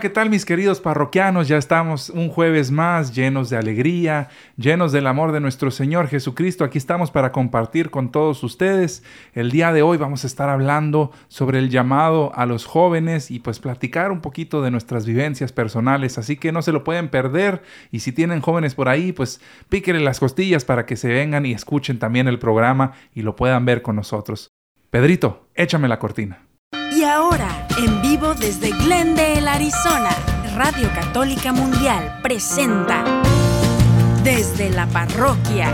¿qué tal mis queridos parroquianos? Ya estamos un jueves más llenos de alegría, llenos del amor de nuestro Señor Jesucristo. Aquí estamos para compartir con todos ustedes. El día de hoy vamos a estar hablando sobre el llamado a los jóvenes y pues platicar un poquito de nuestras vivencias personales. Así que no se lo pueden perder y si tienen jóvenes por ahí, pues píquenle las costillas para que se vengan y escuchen también el programa y lo puedan ver con nosotros. Pedrito, échame la cortina. Y ahora, en vivo desde Glendale, Arizona, Radio Católica Mundial presenta Desde la Parroquia.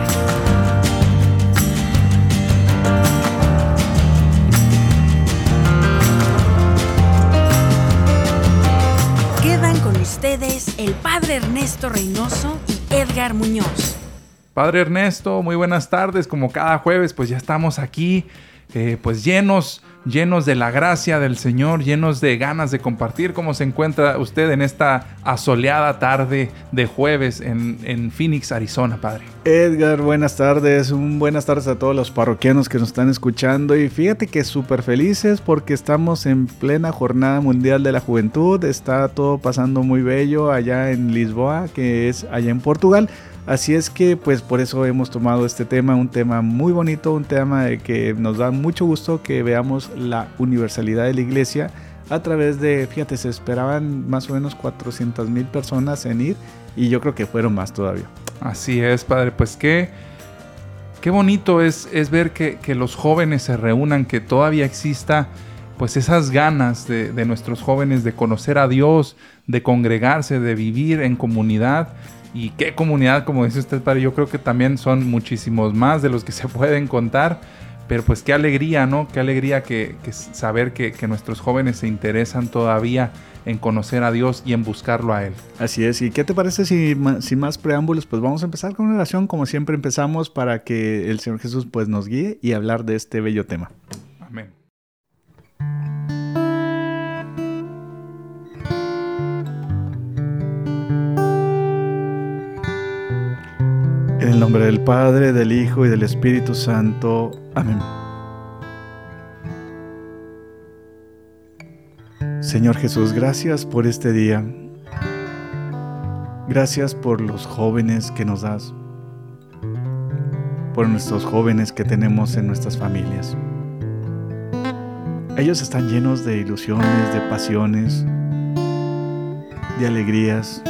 Quedan con ustedes el Padre Ernesto Reynoso y Edgar Muñoz. Padre Ernesto, muy buenas tardes. Como cada jueves, pues ya estamos aquí, eh, pues llenos llenos de la gracia del Señor, llenos de ganas de compartir cómo se encuentra usted en esta asoleada tarde de jueves en, Phoenix, Arizona, Padre. Edgar, buenas tardes, un buenas tardes a todos los parroquianos que nos están escuchando y fíjate que súper felices porque estamos en plena jornada mundial de la juventud, está todo pasando muy bello allá en Lisboa, que es allá en Portugal. Así es que pues por eso hemos tomado este tema, un tema muy bonito, un tema de que nos da mucho gusto que veamos la universalidad de la iglesia a través de, fíjate, se esperaban más o menos 400 mil personas en ir y yo creo que fueron más todavía. Así es, padre, pues qué, qué bonito es, es ver que, los jóvenes se reúnan, que todavía exista pues esas ganas de, de nuestros jóvenes de conocer a Dios, de congregarse, de vivir en comunidad y qué comunidad, como dice usted, padre, yo creo que también son muchísimos más de los que se pueden contar. Pero pues qué alegría, ¿no? Qué alegría que, saber que, nuestros jóvenes se interesan todavía en conocer a Dios y en buscarlo a Él. Así es, ¿y qué te parece si sin más preámbulos, pues vamos a empezar con una oración como siempre empezamos para que el Señor Jesús pues nos guíe y hablar de este bello tema? Amén. En el nombre del Padre, del Hijo y del Espíritu Santo. Amén. Señor Jesús, gracias por este día. Gracias por los jóvenes que nos das. Por nuestros jóvenes que tenemos en nuestras familias. Ellos están llenos de ilusiones, de pasiones, de alegrías,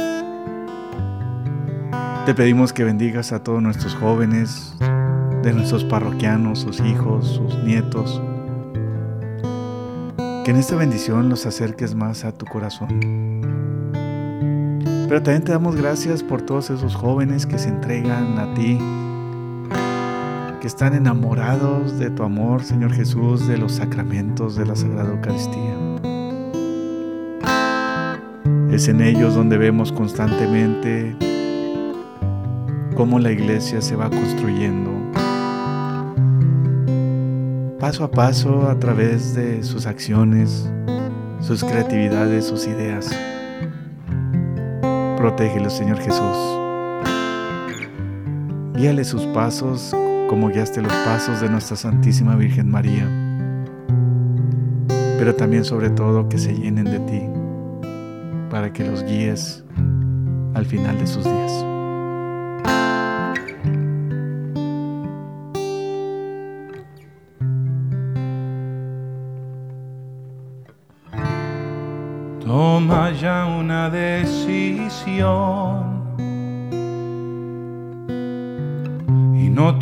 te pedimos que bendigas a todos nuestros jóvenes, de nuestros parroquianos, sus hijos, sus nietos. Que en esta bendición los acerques más a tu corazón. Pero también te damos gracias por todos esos jóvenes que se entregan a ti, que están enamorados de tu amor, Señor Jesús, de los sacramentos de la Sagrada Eucaristía. Es en ellos donde vemos constantemente cómo la iglesia se va construyendo paso a paso a través de sus acciones, sus creatividades, sus ideas. Protégelos, Señor Jesús. Guíale sus pasos como guiaste los pasos de nuestra Santísima Virgen María. Pero también sobre todo que se llenen de ti para que los guíes al final de sus días.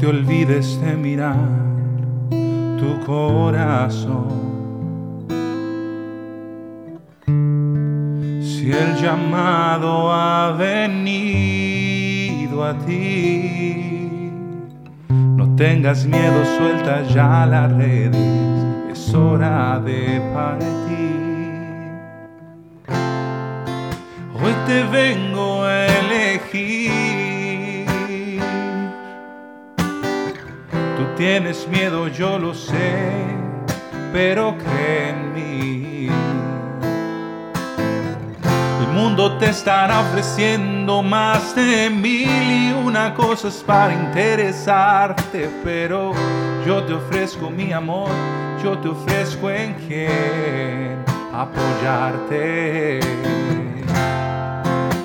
Te olvides de mirar tu corazón. Si el llamado ha venido a ti, no tengas miedo, suelta ya las redes, es hora de partir. hoy te vengo a tienes miedo, yo lo sé, pero cree en mí. El mundo te estará ofreciendo más de mil y una cosas para interesarte, pero yo te ofrezco mi amor, yo te ofrezco en quien apoyarte.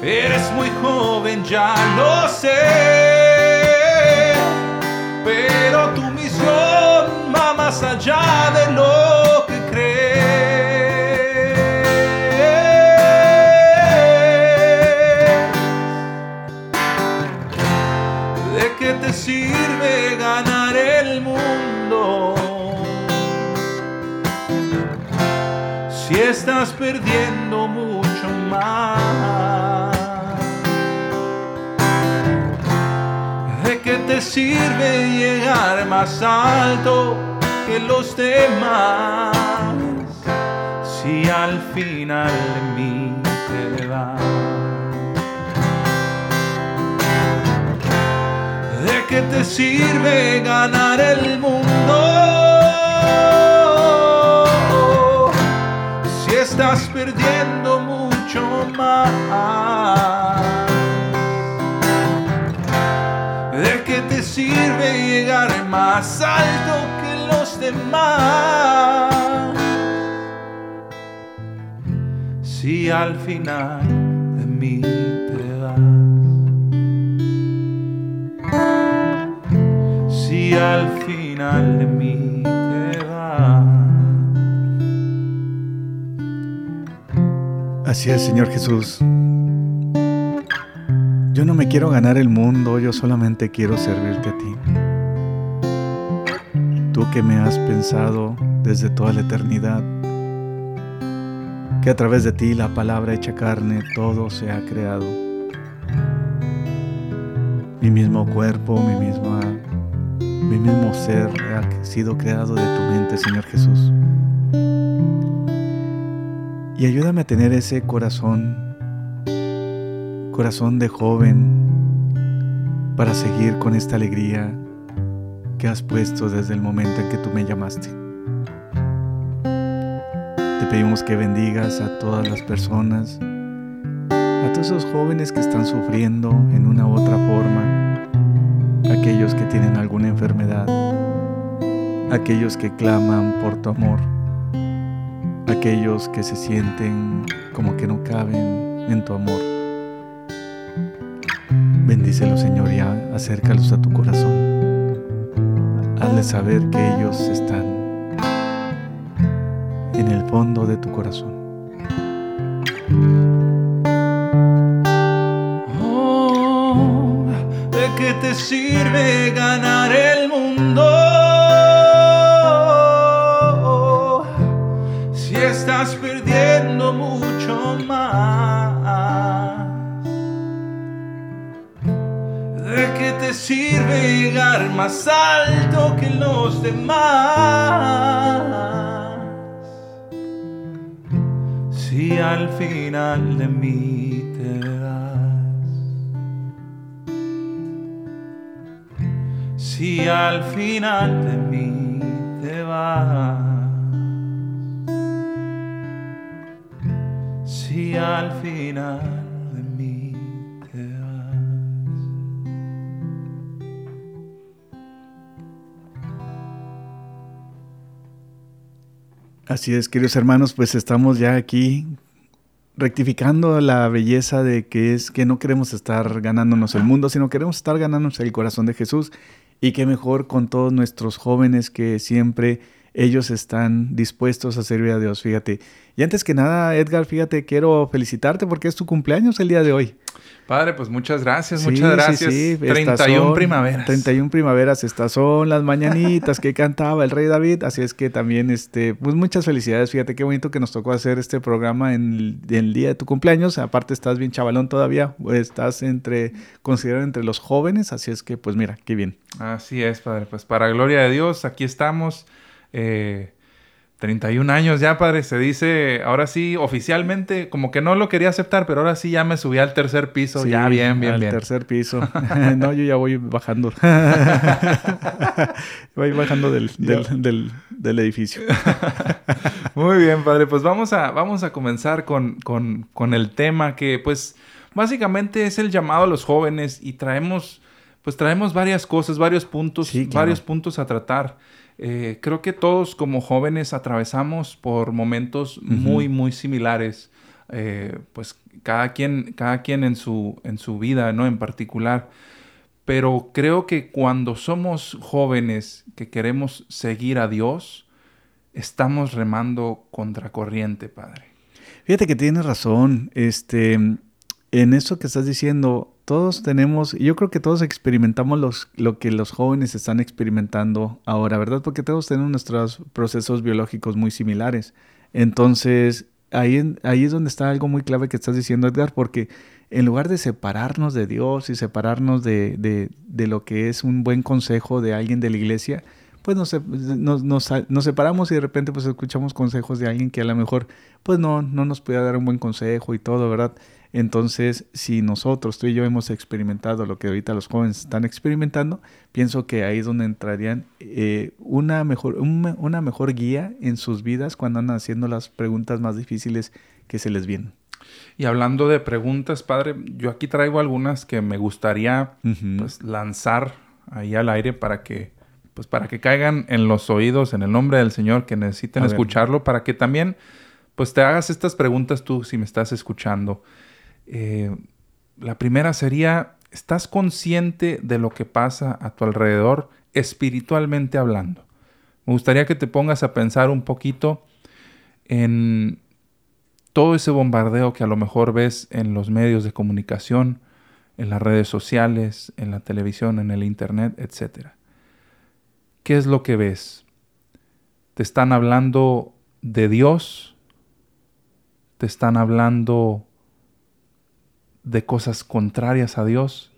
Eres muy joven, ya lo sé. Más allá de lo que crees. ¿De qué te sirve ganar el mundo? Si estás perdiendo mucho más. ¿De qué te sirve llegar más alto que los demás? Si al final de te vas. ¿De qué te sirve ganar el mundo? Si estás perdiendo mucho más. ¿De qué te sirve llegar más alto que Si al final de mí te vas. Si al final de mí te vas. Así es, Señor Jesús. Yo no me quiero ganar el mundo, yo solamente quiero servirte a ti. Tú que me has pensado desde toda la eternidad, que a través de ti, la palabra hecha carne, todo se ha creado. Mi mismo cuerpo, mi misma, mi mismo ser ha sido creado de tu mente, Señor Jesús. Y ayúdame a tener ese corazón, corazón de joven, para seguir con esta alegría que has puesto desde el momento en que tú me llamaste. Te pedimos que bendigas a todas las personas, a todos esos jóvenes que están sufriendo en una u otra forma, aquellos que tienen alguna enfermedad, aquellos que claman por tu amor aquellos que se sienten como que no caben en tu amor. Bendícelos, Señor, y acércalos a tu corazón. Hazles saber que ellos están en el fondo de tu corazón. Oh, ¿De qué te sirve ganar el mundo? Si estás perdiendo mucho más. ¿De qué te sirve llegar más alto demás? Si al final de mí te vas. Si al final de mí te vas. Si al final Así es, queridos hermanos, pues estamos ya aquí rectificando la belleza de que es que no queremos estar ganándonos el mundo, sino queremos estar ganándonos el corazón de Jesús. Y qué mejor con todos nuestros jóvenes que siempre ellos están dispuestos a servir a Dios, fíjate. Y antes que nada, Edgar, fíjate, quiero felicitarte porque es tu cumpleaños el día de hoy. Padre, pues muchas gracias, muchas gracias. Sí, sí. 31 son, primaveras. 31 primaveras, estas son las mañanitas que cantaba el rey David. Así es que también, este, pues muchas felicidades. Fíjate qué bonito que nos tocó hacer este programa en el, en el día de tu cumpleaños. Aparte, estás bien chavalón todavía. Estás entre, considerado entre los jóvenes. Así es que, pues mira, qué bien. Así es, Padre. Pues para gloria de Dios, aquí estamos. Eh, 31 años ya, padre. Se dice, ahora sí, oficialmente, como que no lo quería aceptar, pero ahora sí ya me subí al tercer piso. Sí, ya, bien, bien, al bien. tercer piso. no, yo ya voy bajando. voy bajando del, del, del, del edificio. Muy bien, padre. Pues vamos a, vamos a comenzar con, con, con el tema que, pues, básicamente es el llamado a los jóvenes y traemos, pues, traemos varias cosas, varios puntos, Sí, claro. varios puntos a tratar. Eh, creo que todos como jóvenes atravesamos por momentos muy, muy similares eh, pues cada quien, cada quien en su, en su vida, ¿no? En particular. Pero creo que cuando somos jóvenes que queremos seguir a Dios, estamos remando contra corriente, Padre. Fíjate que tienes razón. Este, en eso que estás diciendo, todos tenemos, yo creo que todos experimentamos lo que los jóvenes están experimentando ahora, ¿verdad? Porque todos tenemos nuestros procesos biológicos muy similares. Entonces, ahí, ahí es donde está algo muy clave que estás diciendo, Edgar, porque en lugar de separarnos de Dios y separarnos de, de, de lo que es un buen consejo de alguien de la iglesia, pues nos, nos, nos, separamos y de repente pues escuchamos consejos de alguien que a lo mejor pues no, no nos puede dar un buen consejo y todo, ¿verdad? Entonces, si nosotros, tú y yo hemos experimentado lo que ahorita los jóvenes están experimentando, pienso que ahí es donde entrarían eh, una, mejor, una mejor guía en sus vidas cuando andan haciendo las preguntas más difíciles que se les vienen. Y hablando de preguntas, padre, yo aquí traigo algunas que me gustaría pues, lanzar ahí al aire para que, pues, para que caigan en los oídos en el nombre del Señor que necesiten escucharlo, para que también pues te hagas estas preguntas tú si me estás escuchando. Eh, la primera sería, ¿estás consciente de lo que pasa a tu alrededor espiritualmente hablando? Me gustaría que te pongas a pensar un poquito en todo ese bombardeo que a lo mejor ves en los medios de comunicación, en las redes sociales, en la televisión, en el internet, etc. ¿Qué es lo que ves? ¿Te están hablando de Dios? ¿Te están hablando de cosas contrarias a Dios?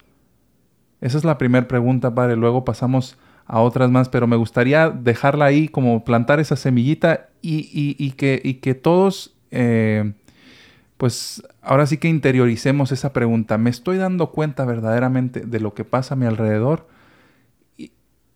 Esa es la primera pregunta, Padre. Luego pasamos a otras más, pero me gustaría dejarla ahí, como plantar esa semillita y, que, y que, todos, eh, pues ahora sí que interioricemos esa pregunta. ¿Me estoy dando cuenta verdaderamente de lo que pasa a mi alrededor? Y,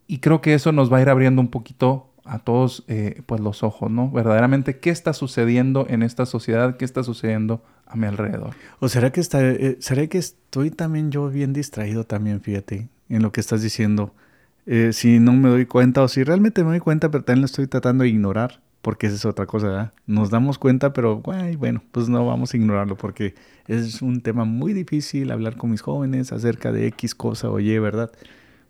y creo que eso nos va a ir abriendo un poquito a todos eh, pues los ojos, ¿no? Verdaderamente, ¿qué está sucediendo en esta sociedad? ¿Qué está sucediendo a mi alrededor? ¿O será que, está, eh, será que estoy también yo bien distraído también, fíjate, en lo que estás diciendo? Eh, si no me doy cuenta o si realmente me doy cuenta, pero también lo estoy tratando de ignorar, porque esa es otra cosa, ¿verdad? Nos damos cuenta, pero bueno, pues no vamos a ignorarlo porque es un tema muy difícil hablar con mis jóvenes acerca de X cosa o Y, ¿verdad?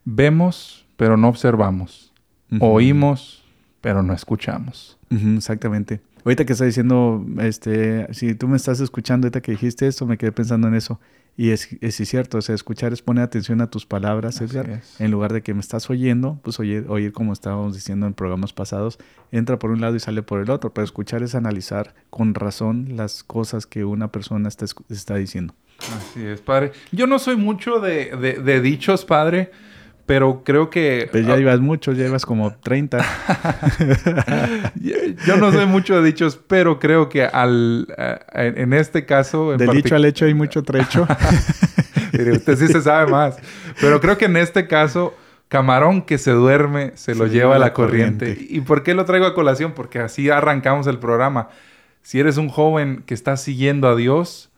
Vemos, pero no observamos. Oímos, pero no escuchamos. exactamente. Ahorita que está diciendo, este, si tú me estás escuchando, ahorita que dijiste esto, me quedé pensando en eso. Y es, es, cierto, o sea, escuchar es poner atención a tus palabras, Edgar. En lugar de que me estás oyendo, pues oír, oír como estábamos diciendo en programas pasados, entra por un lado y sale por el otro. Pero escuchar es analizar con razón las cosas que una persona está, está diciendo. Así es, padre. Yo no soy mucho de, de, de dichos, padre. Pero creo que... Pues ya ibas mucho, ya ibas como 30. Yo no sé mucho de dichos, pero creo que al, en este caso... Del dicho al hecho hay mucho trecho. usted sí se sabe más. Pero creo que en este caso, camarón que se duerme se lo lleva a la, corriente. ¿Y por qué lo traigo a colación? Porque así arrancamos el programa. Si eres un joven que está siguiendo a Dios,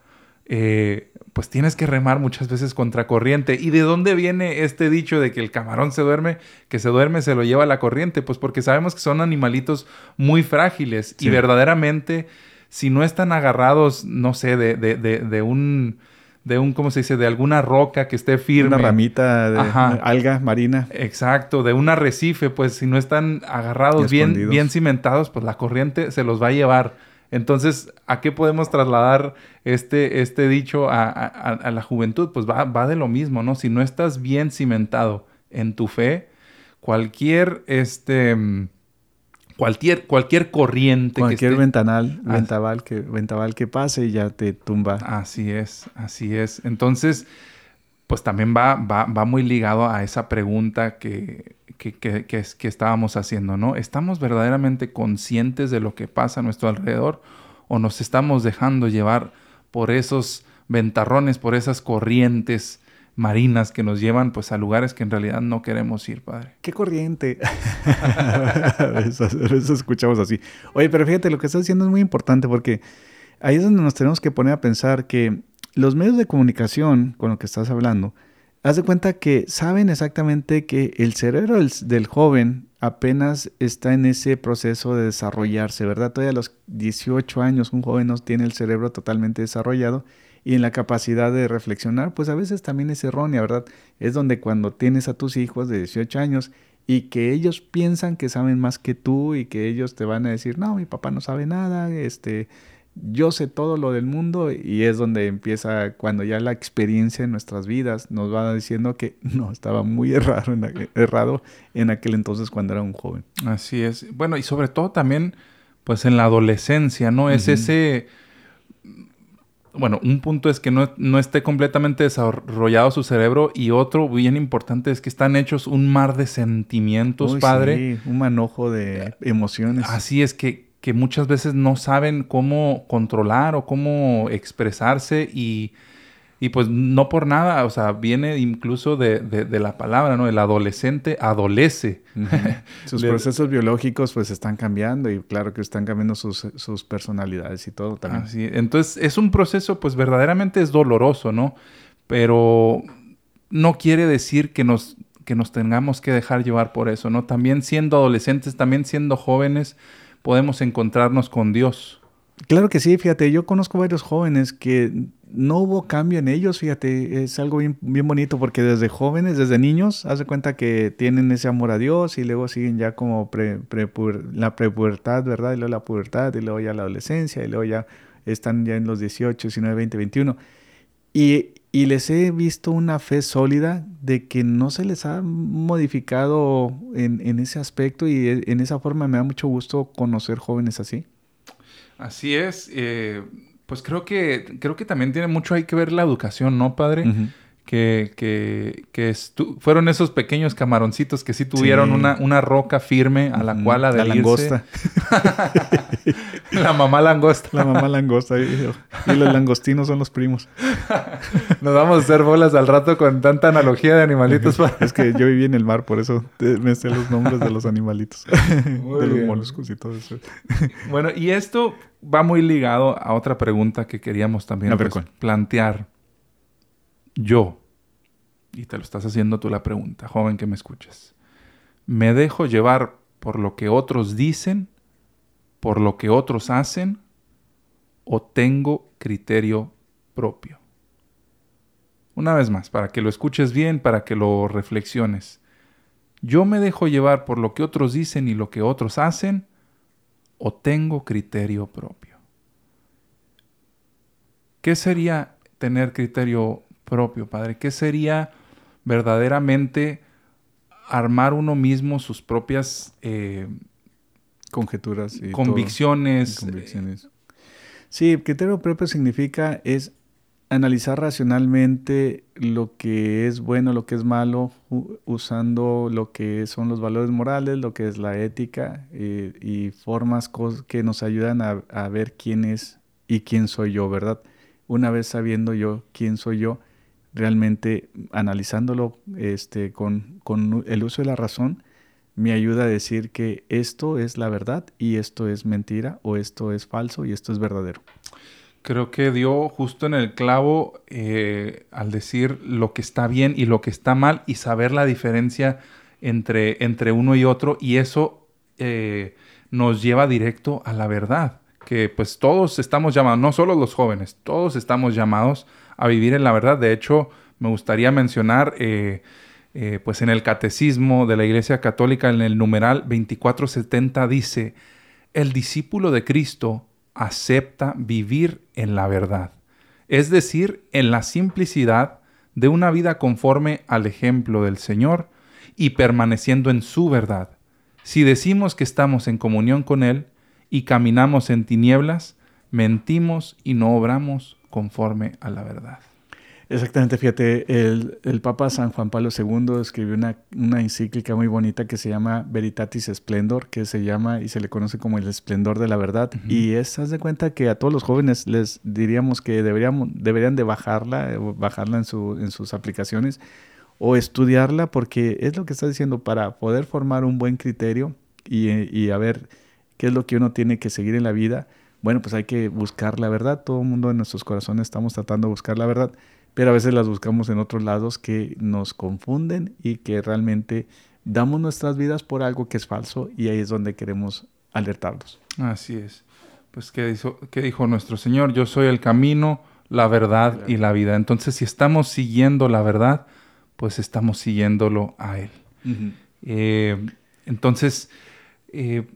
eh, pues tienes que remar muchas veces contra corriente. ¿Y de dónde viene este dicho de que el camarón se duerme, que se duerme se lo lleva la corriente? Pues porque sabemos que son animalitos muy frágiles y verdaderamente si no están agarrados, no sé, de, de, de, un de un, ¿cómo se dice? De alguna roca que esté firme. Una ramita de alga marina. Exacto, de un arrecife, pues si no están agarrados bien, bien cimentados, pues la corriente se los va a llevar. Entonces, ¿a qué podemos trasladar este, este dicho a, la juventud? Pues va, va, de lo mismo, ¿no? Si no estás bien cimentado en tu fe, cualquier, este, cualquier, cualquier corriente. Cualquier que ventanal, ventaval que, ventaval que pase y ya te tumba. Así es, así es. Entonces, pues también va, va, va muy ligado a esa pregunta que, que, que, que, estábamos haciendo, ¿no? ¿Estamos verdaderamente conscientes de lo que pasa a nuestro alrededor o nos estamos dejando llevar por esos ventarrones, por esas corrientes marinas que nos llevan pues a lugares que en realidad no queremos ir, Padre? ¿Qué corriente? eso escuchamos así. Oye, pero fíjate, lo que estás diciendo es muy importante porque ahí es donde nos tenemos que poner a pensar que los medios de comunicación con lo que estás hablando, haz de cuenta que saben exactamente que el cerebro del, joven apenas está en ese proceso de desarrollarse, ¿verdad? Todavía a los 18 años un joven no tiene el cerebro totalmente desarrollado y en la capacidad de reflexionar, pues a veces también es errónea, ¿verdad? Es donde cuando tienes a tus hijos de 18 años y que ellos piensan que saben más que tú y que ellos te van a decir, no, mi papá no sabe nada, este, yo sé todo lo del mundo y es donde empieza cuando ya la experiencia en nuestras vidas nos va diciendo que no, estaba muy errado en, errado en aquel entonces cuando era un joven. Así es. Bueno, y sobre todo también, pues en la adolescencia, ¿no? Es ese... Bueno, un punto es que no, no, esté completamente desarrollado su cerebro y otro bien importante es que están hechos un mar de sentimientos, padre. Sí, un manojo de emociones. Así es que, que muchas veces no saben cómo controlar o cómo expresarse y, pues no por nada, o sea, viene incluso de, la palabra, ¿no? El adolescente adolece. Sus procesos biológicos pues están cambiando y claro que están cambiando sus, sus personalidades y todo también. Así, entonces es un proceso pues verdaderamente es doloroso, ¿no? Pero no quiere decir que nos, que nos tengamos que dejar llevar por eso, ¿no? También siendo adolescentes, también siendo jóvenes, podemos encontrarnos con Dios. Claro que sí, fíjate, yo conozco varios jóvenes que no hubo cambio en ellos, fíjate, es algo bien, bonito porque desde jóvenes, desde niños, haz de cuenta que tienen ese amor a Dios y luego siguen ya como la prepubertad, ¿verdad? Y luego la pubertad y luego ya la adolescencia y luego ya están ya en los 18, 19, 20, 21. Y y les he visto una fe sólida de que no se les ha modificado en, ese aspecto y e, en esa forma me da mucho gusto conocer jóvenes así. Así es. Eh, pues creo que, creo que también tiene mucho hay que ver la educación, ¿no, padre? Que, que, que fueron esos pequeños camaroncitos que sí tuvieron Una, una, roca firme a la cual adherirse. La langosta. la mamá langosta. La mamá langosta. Y, los langostinos son los primos. Nos vamos a hacer bolas al rato con tanta analogía de animalitos. es que yo viví en el mar, por eso me sé los nombres de los animalitos. de los moluscos y todo eso. bueno, y esto va muy ligado a otra pregunta que queríamos también pues, plantear yo, y te lo estás haciendo tú la pregunta, joven que me escuchas, ¿me dejo llevar por lo que otros dicen, por lo que otros hacen, o tengo criterio propio? Una vez más, para que lo escuches bien, para que lo reflexiones. ¿Yo me dejo llevar por lo que otros dicen y lo que otros hacen, o tengo criterio propio? ¿Qué sería tener criterio propio, Padre? ¿Qué sería verdaderamente armar uno mismo sus propias eh, conjeturas y convicciones? convicciones. Sí, criterio propio significa es analizar racionalmente lo que es bueno, lo que es malo, usando lo que son los valores morales, lo que es la ética eh, y formas que nos ayudan a, a, ver quién es y quién soy yo, ¿verdad? Una vez sabiendo yo quién soy yo, realmente analizándolo este, con, con, el uso de la razón, me ayuda a decir que esto es la verdad y esto es mentira o esto es falso y esto es verdadero. Creo que dio justo en el clavo eh, al decir lo que está bien y lo que está mal y saber la diferencia entre, entre uno y otro y eso eh, nos lleva directo a la verdad, que pues todos estamos llamados, no solo los jóvenes, todos estamos llamados a vivir en la verdad. De hecho, me gustaría mencionar, eh, eh, pues en el catecismo de la Iglesia Católica, en el numeral 2470, dice, el discípulo de Cristo acepta vivir en la verdad, es decir, en la simplicidad de una vida conforme al ejemplo del Señor y permaneciendo en su verdad. Si decimos que estamos en comunión con Él y caminamos en tinieblas, mentimos y no obramos conforme a la verdad. Exactamente, fíjate, el, el, Papa San Juan Pablo II escribió una, una, encíclica muy bonita que se llama Veritatis Splendor, que se llama y se le conoce como el esplendor de la verdad. Y es, haz de cuenta que a todos los jóvenes les diríamos que deberíamos, deberían de bajarla, eh, bajarla en, su, en sus aplicaciones o estudiarla, porque es lo que está diciendo, para poder formar un buen criterio y, y a ver qué es lo que uno tiene que seguir en la vida bueno, pues hay que buscar la verdad. Todo el mundo en nuestros corazones estamos tratando de buscar la verdad, pero a veces las buscamos en otros lados que nos confunden y que realmente damos nuestras vidas por algo que es falso y ahí es donde queremos alertarlos. Así es. Pues, ¿qué dijo, qué dijo nuestro Señor? Yo soy el camino, la verdad y la vida. Entonces, si estamos siguiendo la verdad, pues estamos siguiéndolo a Él. Eh, entonces, eh,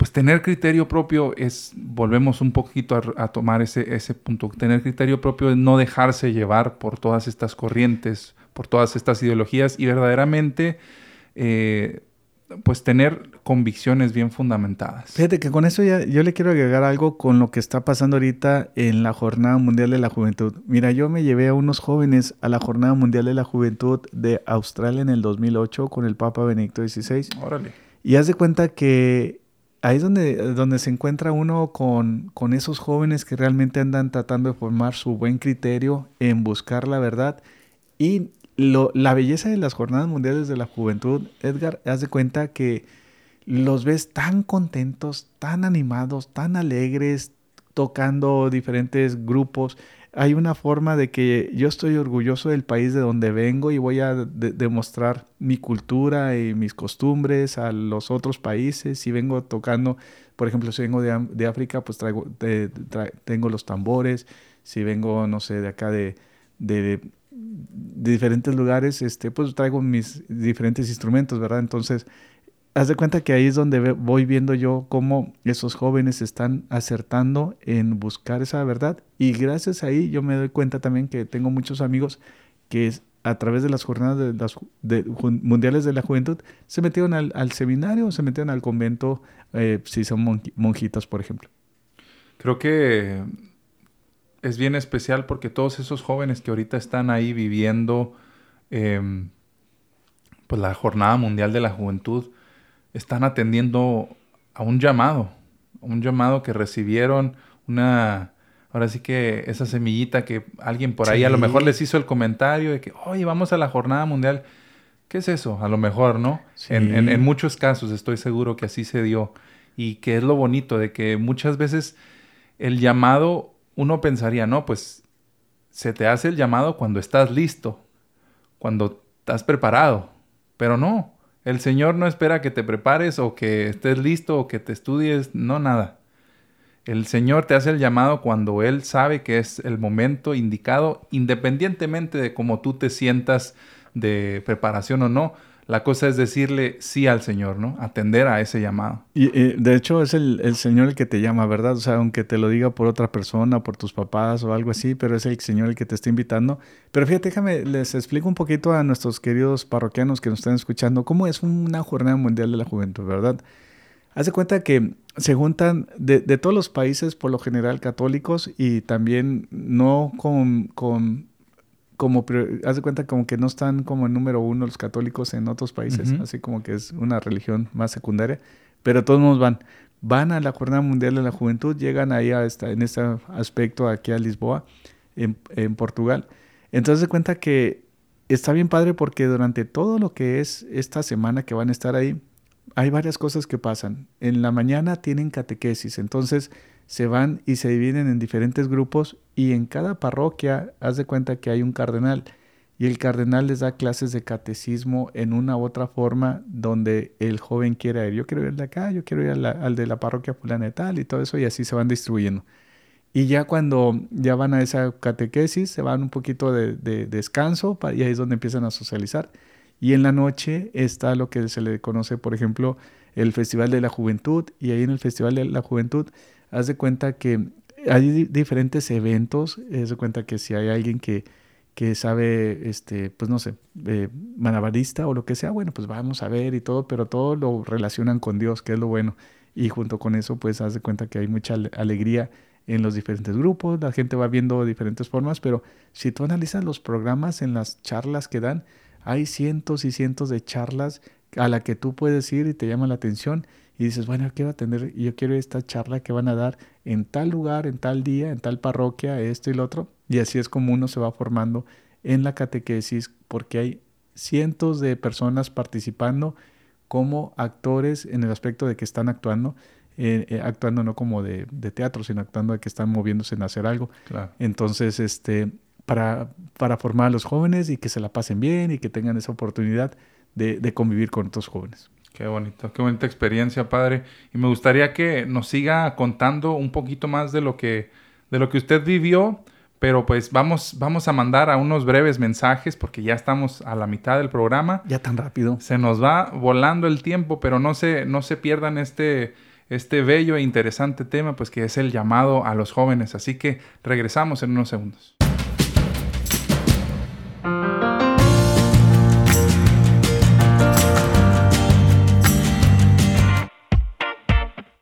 pues tener criterio propio es, volvemos un poquito a, tomar ese, ese punto, tener criterio propio es no dejarse llevar por todas estas corrientes, por todas estas ideologías y verdaderamente eh, pues tener convicciones bien fundamentadas. Fíjate que con eso ya yo le quiero agregar algo con lo que está pasando ahorita en la Jornada Mundial de la Juventud. Mira, yo me llevé a unos jóvenes a la Jornada Mundial de la Juventud de Australia en el 2008 con el Papa Benedicto XVI. Órale. Y haz de cuenta que ahí es donde, donde se encuentra uno con, con esos jóvenes que realmente andan tratando de formar su buen criterio en buscar la verdad. Y lo, la belleza de las jornadas mundiales de la juventud, Edgar, haz de cuenta que los ves tan contentos, tan animados, tan alegres, tocando diferentes grupos hay una forma de que yo estoy orgulloso del país de donde vengo y voy a demostrar mi cultura y mis costumbres a los otros países. Si vengo tocando, por ejemplo, si vengo de, África, pues traigo, tengo los tambores. Si vengo, no sé, de acá de, de, diferentes lugares, este, pues traigo mis diferentes instrumentos, ¿verdad? Entonces, haz de cuenta que ahí es donde voy viendo yo cómo esos jóvenes están acertando en buscar esa verdad. Y gracias a ahí yo me doy cuenta también que tengo muchos amigos que a través de las jornadas de las, mundiales de la juventud se metieron al, seminario, se metieron al convento, eh, si son monjitas, por ejemplo. Creo que es bien especial porque todos esos jóvenes que ahorita están ahí viviendo em, pues la jornada mundial de la juventud, están atendiendo a un llamado, un llamado que recibieron, una, ahora sí que esa semillita que alguien por ahí a lo mejor les hizo el comentario de que, oye, vamos a la jornada mundial. ¿Qué es eso? A lo mejor, ¿no? En, en, muchos casos estoy seguro que así se dio. Y que es lo bonito de que muchas veces el llamado, uno pensaría, no, pues se te hace el llamado cuando estás listo, cuando estás preparado. Pero no, el Señor no espera que te prepares o que estés listo o que te estudies, no nada. El Señor te hace el llamado cuando Él sabe que es el momento indicado, independientemente de cómo tú te sientas de preparación o no. La cosa es decirle sí al Señor, ¿no? Atender a ese llamado. Y, de hecho es el, Señor el que te llama, ¿verdad? O sea, aunque te lo diga por otra persona, por tus papás o algo así, pero es el Señor el que te está invitando. Pero fíjate, déjame, les explico un poquito a nuestros queridos parroquianos que nos están escuchando cómo es una jornada mundial de la juventud, ¿verdad? Haz de cuenta que se juntan de, todos los países, por lo general católicos, y también no con, con como, haz de cuenta como que no están como el número uno los católicos en otros países, así como que es una religión más secundaria, pero todos nos van. Van a la Jornada Mundial de la Juventud, llegan ahí a esta, en este aspecto aquí a Lisboa, en, en Portugal. Entonces de cuenta que está bien padre porque durante todo lo que es esta semana que van a estar ahí, hay varias cosas que pasan. En la mañana tienen catequesis, entonces se van y se dividen en diferentes grupos y en cada parroquia haz de cuenta que hay un cardenal y el cardenal les da clases de catecismo en una u otra forma donde el joven quiere ir. Yo quiero ir de acá, yo quiero ir al de la parroquia fulana y tal y todo eso y así se van distribuyendo. Y ya cuando ya van a esa catequesis, se van un poquito de, de descanso y ahí es donde empiezan a socializar. Y en la noche está lo que se le conoce, por ejemplo, el Festival de la Juventud. Y ahí en el Festival de la Juventud haz de cuenta que hay diferentes eventos, haz de cuenta que si hay alguien que, que sabe, este, pues no sé, eh, manabarista o lo que sea, bueno, pues vamos a ver y todo, pero todo lo relacionan con Dios, que es lo bueno. Y junto con eso, pues haz de cuenta que hay mucha alegría en los diferentes grupos, la gente va viendo diferentes formas, pero si tú analizas los programas en las charlas que dan, hay cientos y cientos de charlas a la que tú puedes ir y te llama la atención y dices, bueno, quiero atender, yo quiero esta charla que van a dar en tal lugar, en tal día, en tal parroquia, esto y lo otro. Y así es como uno se va formando en la catequesis, porque hay cientos de personas participando como actores en el aspecto de que están actuando, eh, eh, actuando no como de, teatro, sino actuando de que están moviéndose en hacer algo. Entonces, este, para, para formar a los jóvenes y que se la pasen bien y que tengan esa oportunidad de, convivir con otros jóvenes. Qué bonito, qué bonita experiencia, padre. Y me gustaría que nos siga contando un poquito más de lo que, de lo que usted vivió, pero pues vamos, vamos a mandar a unos breves mensajes porque ya estamos a la mitad del programa. Ya tan rápido. Se nos va volando el tiempo, pero no se, no se pierdan este, este bello e interesante tema, pues que es el llamado a los jóvenes. Así que regresamos en unos segundos.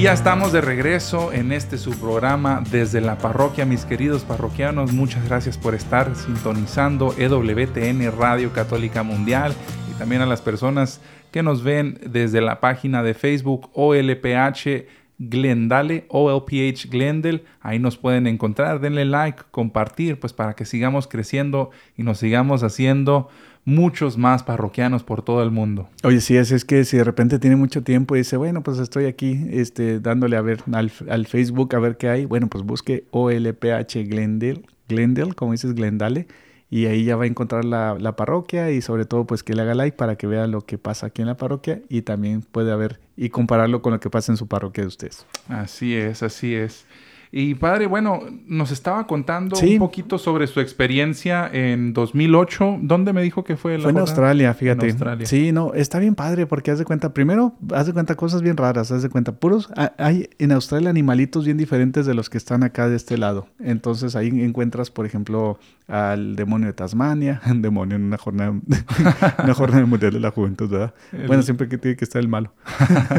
Y ya estamos de regreso en este su programa desde la parroquia, mis queridos parroquianos. Muchas gracias por estar sintonizando EWTN Radio Católica Mundial y también a las personas que nos ven desde la página de Facebook OLPH Glendale, OLPH Glendale. Ahí nos pueden encontrar. Denle like, compartir, pues para que sigamos creciendo y nos sigamos haciendo muchos más parroquianos por todo el mundo. Oye, sí, es, es que si de repente tiene mucho tiempo y dice, bueno, pues estoy aquí este, dándole a ver al, al Facebook a ver qué hay, bueno, pues busque OLPH Glendale, Glendale, como dices, Glendale, y ahí ya va a encontrar la, la, parroquia y sobre todo pues que le haga like para que vea lo que pasa aquí en la parroquia y también puede ver y compararlo con lo que pasa en su parroquia de ustedes. Así es, así es. Y padre, bueno, nos estaba contando un poquito sobre su experiencia en 2008. ¿Dónde me dijo que fue? La fue en Australia, fíjate. En Australia. Sí, no, está bien padre porque haz de cuenta, primero, haz de cuenta cosas bien raras, haz de cuenta, puros, hay en Australia animalitos bien diferentes de los que están acá de este lado. Entonces ahí encuentras, por ejemplo, al demonio de Tasmania, demonio en una jornada, una jornada mundial de la juventud, ¿verdad? Bueno, siempre que tiene que estar el malo.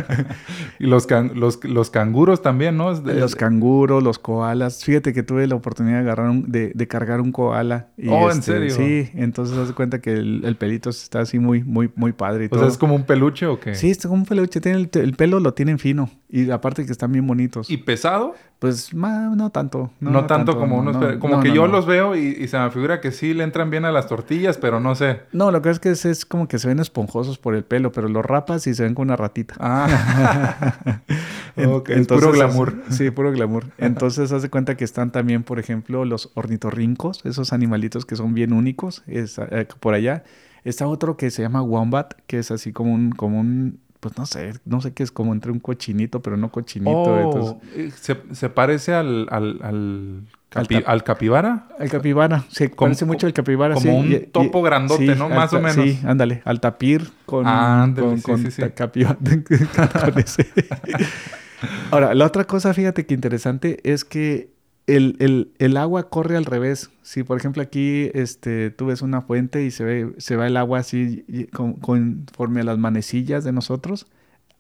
y los, los, los canguros también, ¿no? De, los canguros, los koalas. Fíjate que tuve la oportunidad de agarrar de, de, cargar un koala. Y oh, ¿en este, serio? Sí, entonces haz cuenta que el, pelito está así muy, muy, muy padre. Y o sea, ¿es como un peluche o qué? Sí, es como un peluche. Tiene el, el pelo lo tienen fino. Y aparte que están bien bonitos. ¿Y pesado? Pues no tanto. No, tanto, como unos... como que yo los veo y, se me figura que sí le entran bien a las tortillas, pero no sé. No, lo que es que es, es como que se ven esponjosos por el pelo, pero los rapas y se ven con una ratita. Ah. es puro glamour. sí, puro glamour. Entonces, haz de cuenta que están también, por ejemplo, los ornitorrincos, esos animalitos que son bien únicos, es, eh, por allá. Está otro que se llama wombat, que es así como un, como un pues no sé, no sé qué es como entre un cochinito, pero no cochinito. Oh, eh, ¿se, parece al, al, al, al, capibara? Al capibara, se parece mucho al capibara. Como un topo grandote, ¿no? Más o menos. Sí, ándale, al tapir con, con, con capibara. Ahora, la otra cosa, fíjate que interesante, es que el, el, agua corre al revés. Si, por ejemplo, aquí este, tú ves una fuente y se, ve, se va el agua así conforme a las manecillas de nosotros,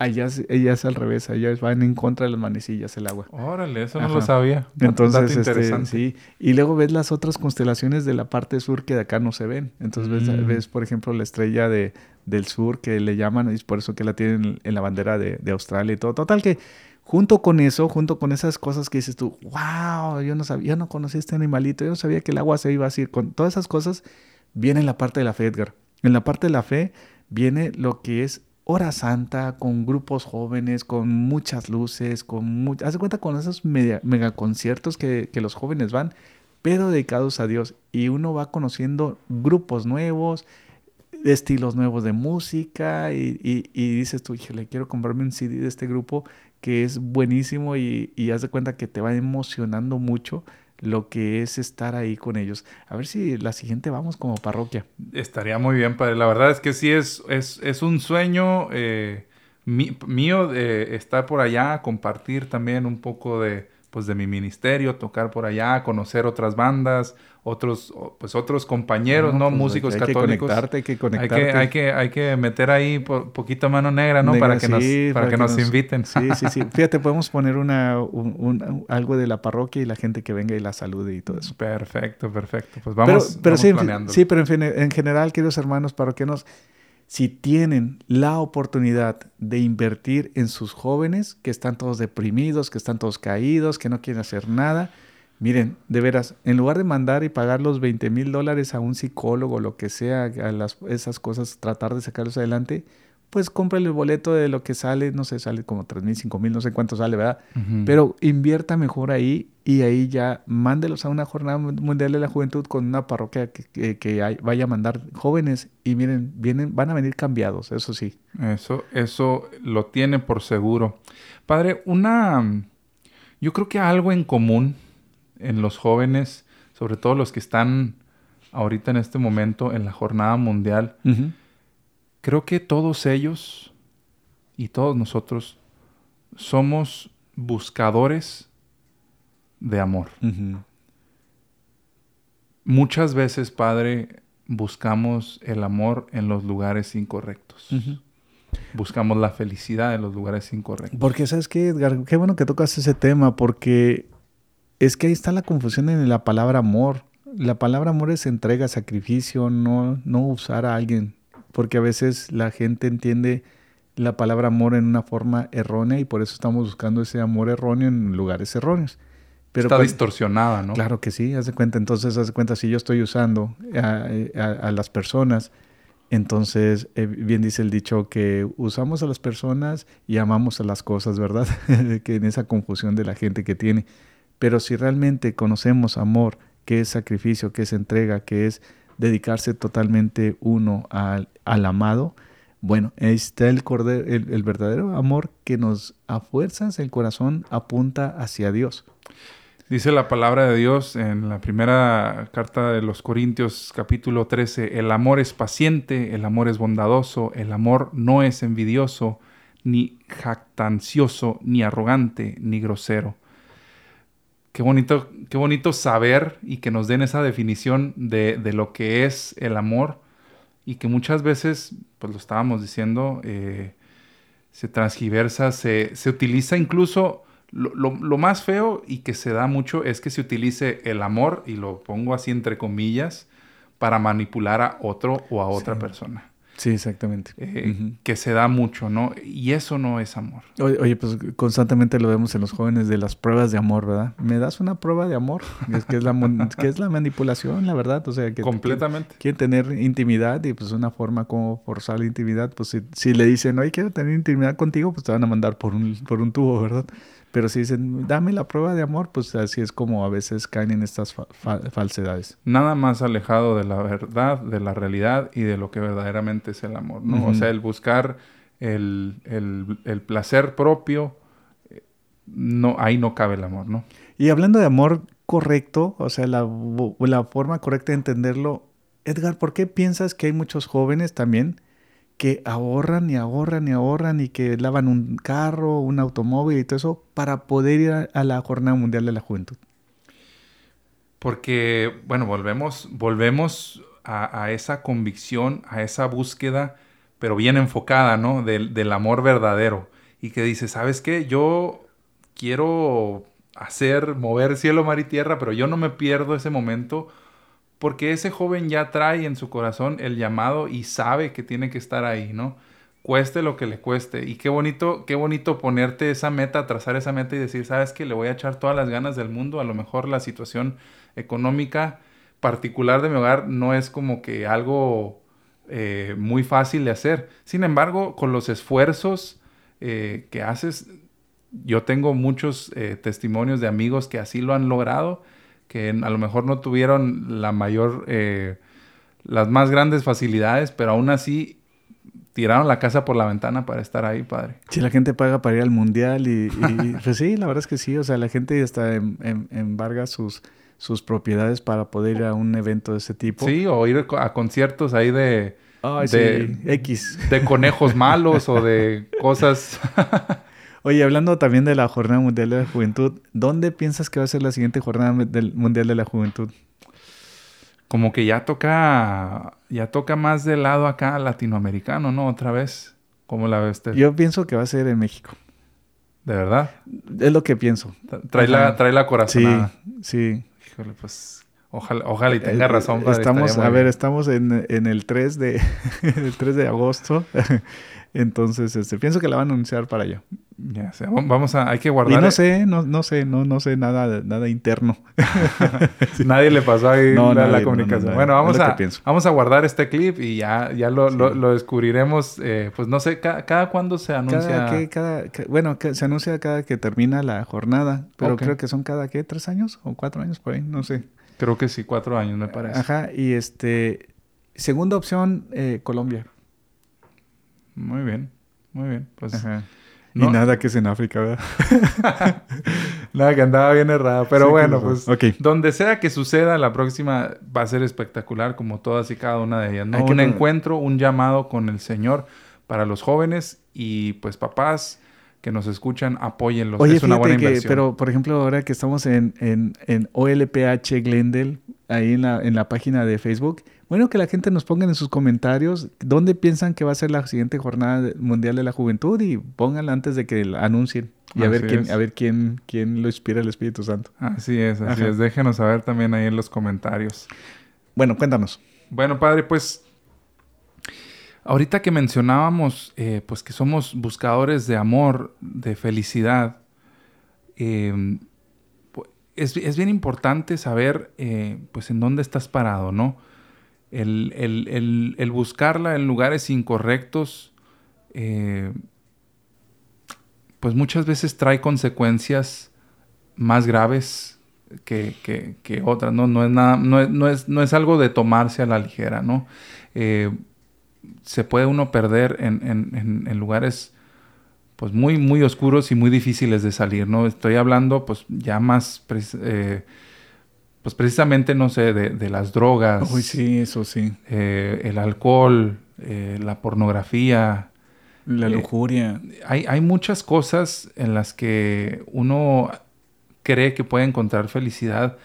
allá, ella es al revés, allá van en contra de las manecillas el agua. Órale, eso no lo sabía. Entonces, este, sí. Y luego ves las otras constelaciones de la parte sur que de acá no se ven. Entonces ves, mm. ves, por ejemplo, la estrella de, del sur que le llaman, y es por eso que la tienen en la bandera de, de Australia y todo. Total que junto con eso, junto con esas cosas que dices tú, wow, yo no sabía, yo no conocía este animalito, yo no sabía que el agua se iba a ir, con todas esas cosas, viene la parte de la fe, Edgar. En la parte de la fe viene lo que es hora santa, con grupos jóvenes, con muchas luces, con muchas... Haz de cuenta con esos mega, conciertos que, los jóvenes van, pero dedicados a Dios. Y uno va conociendo grupos nuevos, estilos nuevos de música y dices tú, le quiero comprarme un CD de este grupo que es buenísimo y, y haz de cuenta que te va emocionando mucho lo que es estar ahí con ellos. A ver si la siguiente vamos como parroquia. Estaría muy bien, padre. La verdad es que sí es, es, es un sueño eh, mío estar por allá, compartir también un poco de, pues, de mi ministerio, tocar por allá, conocer otras bandas, otros, pues otros compañeros, ¿no? Pues, Músicos católicos. hay Que conectarte, hay que conectarte. Hay que, hay que, hay que meter ahí po poquito mano negra, ¿no? para que nos, para, que, nos, inviten. Sí, sí, sí. Fíjate, podemos poner una, un, algo de la parroquia y la gente que venga y la salude y todo eso. Perfecto, perfecto. Pues vamos, pero, sí, sí, pero en, en general, queridos hermanos parroquianos, si tienen la oportunidad de invertir en sus jóvenes que están todos deprimidos, que están todos caídos, que no quieren hacer nada, Miren, de veras, en lugar de mandar y pagar los 20 mil dólares a un psicólogo, lo que sea, a las, esas cosas, tratar de sacarlos adelante, pues cómprale el boleto de lo que sale, no sé, sale como 3 mil, 5 mil, no sé cuánto sale, ¿verdad? Pero invierta mejor ahí y ahí ya mándelos a una jornada mundial de la juventud con una parroquia que, que, vaya a mandar jóvenes y miren, vienen, van a venir cambiados, eso sí. Eso, eso lo tiene por seguro. Padre, una, yo creo que algo en común en los jóvenes, sobre todo los que están ahorita en este momento en la jornada mundial, creo que todos ellos y todos nosotros somos buscadores de amor. Muchas veces, Padre, buscamos el amor en los lugares incorrectos. Buscamos la felicidad en los lugares incorrectos. Porque, ¿sabes qué, Edgar? Qué bueno que tocas ese tema, porque es que ahí está la confusión en la palabra amor. La palabra amor es entrega, sacrificio, no, no usar a alguien. Porque a veces la gente entiende la palabra amor en una forma errónea y por eso estamos buscando ese amor erróneo en lugares erróneos. Pero Está distorsionada, ¿no? Claro que sí, haz de cuenta. Entonces, haz de cuenta, si yo estoy usando a, las personas, entonces, eh, bien dice el dicho que usamos a las personas y amamos a las cosas, ¿verdad? que en esa confusión de la gente que tiene. Pero si realmente conocemos amor, que es sacrificio, que es entrega, que es dedicarse totalmente uno al, amado, bueno, ahí está el, el, verdadero amor que nos a fuerzas el corazón apunta hacia Dios. Dice la palabra de Dios en la primera carta de los Corintios capítulo 13, el amor es paciente, el amor es bondadoso, el amor no es envidioso, ni jactancioso, ni arrogante, ni grosero. Qué bonito, qué bonito saber y que nos den esa definición de, lo que es el amor y que muchas veces, pues lo estábamos diciendo, eh, se transgiversa, se, se utiliza incluso lo, lo, más feo y que se da mucho es que se utilice el amor, y lo pongo así entre comillas, para manipular a otro o a otra persona. Sí, exactamente. Eh, que se da mucho, ¿no? Y eso no es amor. Oye, pues constantemente lo vemos en los jóvenes de las pruebas de amor, ¿verdad? ¿Me das una prueba de amor? Es que es la, que es la manipulación, la verdad. O sea, que Completamente. Quieren tener intimidad y pues una forma como forzar la intimidad, pues si, si le dicen, oye, quiero tener intimidad contigo, pues te van a mandar por un, por un tubo, ¿verdad? Pero si dicen, dame la prueba de amor, pues así es como a veces caen en estas falsedades. Nada más alejado de la verdad, de la realidad y de lo que verdaderamente es el amor, ¿no? O sea, el buscar el, placer propio, eh, no, ahí no cabe el amor, ¿no? Y hablando de amor correcto, o sea, la, la forma correcta de entenderlo, Edgar, ¿por qué piensas que hay muchos jóvenes también que ahorran y ahorran y ahorran y que lavan un carro, un automóvil y todo eso para poder ir a, la Jornada Mundial de la Juventud. Porque, bueno, volvemos, volvemos a, a esa convicción, a esa búsqueda, pero bien enfocada, ¿no? Del, del amor verdadero. Y que dice, ¿sabes qué? Yo quiero hacer, mover cielo, mar y tierra, pero yo no me pierdo ese momento porque ese joven ya trae en su corazón el llamado y sabe que tiene que estar ahí, ¿no? Cueste lo que le cueste. Y qué bonito, qué bonito ponerte esa meta, trazar esa meta y decir, sabes que le voy a echar todas las ganas del mundo. A lo mejor la situación económica particular de mi hogar no es como que algo eh, muy fácil de hacer. Sin embargo, con los esfuerzos eh, que haces, yo tengo muchos eh, testimonios de amigos que así lo han logrado, que a lo mejor no tuvieron la mayor, eh, las más grandes facilidades, pero aún así tiraron la casa por la ventana para estar ahí, padre. Si la gente paga para ir al mundial y, y pues sí, la verdad es que sí, o sea, la gente hasta em, em, embarga sus, sus propiedades para poder ir a un evento de ese tipo. Sí, o ir a conciertos ahí de... Ay, de, sí, X. De conejos malos o de cosas... Oye, hablando también de la Jornada Mundial de la Juventud, ¿dónde piensas que va a ser la siguiente Jornada del Mundial de la Juventud? Como que ya toca, ya toca más del lado acá latinoamericano, ¿no? Otra vez. ¿Cómo la ves usted? Yo pienso que va a ser en México. ¿De verdad? Es lo que pienso. Trae, la, trae la corazonada. Sí, sí. Híjole, pues ojalá, ojalá y tenga razón. Padre, estamos, a ver, estamos en, en, el 3 de, el 3 de agosto. Entonces, este, pienso que la van a anunciar para allá. Ya sea, vamos a, hay que guardar. Y no sé, no, no sé, no, no sé nada, nada interno. Nadie le pasó ahí no, la, nadie, la, comunicación. No, no, bueno, vamos a, vamos a guardar este clip y ya, ya lo, sí. lo, lo, descubriremos. Eh, pues no sé, cada, cada cuándo se anuncia. Cada que, cada, que, bueno, que se anuncia cada que termina la jornada, pero okay. creo que son cada qué, tres años o cuatro años por ahí, no sé. Creo que sí, cuatro años me parece. Ajá, y este, segunda opción, eh, Colombia. Muy bien, muy bien. Pues, Ajá. No. Y nada que es en África, ¿verdad? nada que andaba bien errado. Pero sí, bueno, pues okay. donde sea que suceda, la próxima va a ser espectacular, como todas y cada una de ellas. ¿no? Un encuentro, un llamado con el Señor para los jóvenes y pues papás que nos escuchan, apóyenlos. Oye, es una buena que, inversión. Pero, por ejemplo, ahora que estamos en, en, en OLPH Glendale, ahí en la, en la página de Facebook, bueno, que la gente nos ponga en sus comentarios dónde piensan que va a ser la siguiente jornada mundial de la juventud y pónganla antes de que la anuncien. Y a ver, quién, a ver quién, quién lo inspira el Espíritu Santo. Así es, así Ajá. es. Déjenos saber también ahí en los comentarios. Bueno, cuéntanos. Bueno, padre, pues ahorita que mencionábamos, eh, pues que somos buscadores de amor, de felicidad, eh, es, es, bien importante saber, eh, pues, en dónde estás parado, ¿no? el, el, el, el buscarla en lugares incorrectos, eh, pues muchas veces trae consecuencias más graves que, que, que otras, ¿no? No es, nada, no, es, no, es, no es algo de tomarse a la ligera, ¿no? Se puede uno perder en, en, en, lugares pues muy, muy oscuros y muy difíciles de salir, ¿no? Estoy hablando pues ya más... Eh, pues precisamente, no sé, de, de las drogas. Uy, sí, eso sí. Eh, el alcohol, eh, la pornografía. La lujuria. Hay, hay muchas cosas en las que uno cree que puede encontrar felicidad,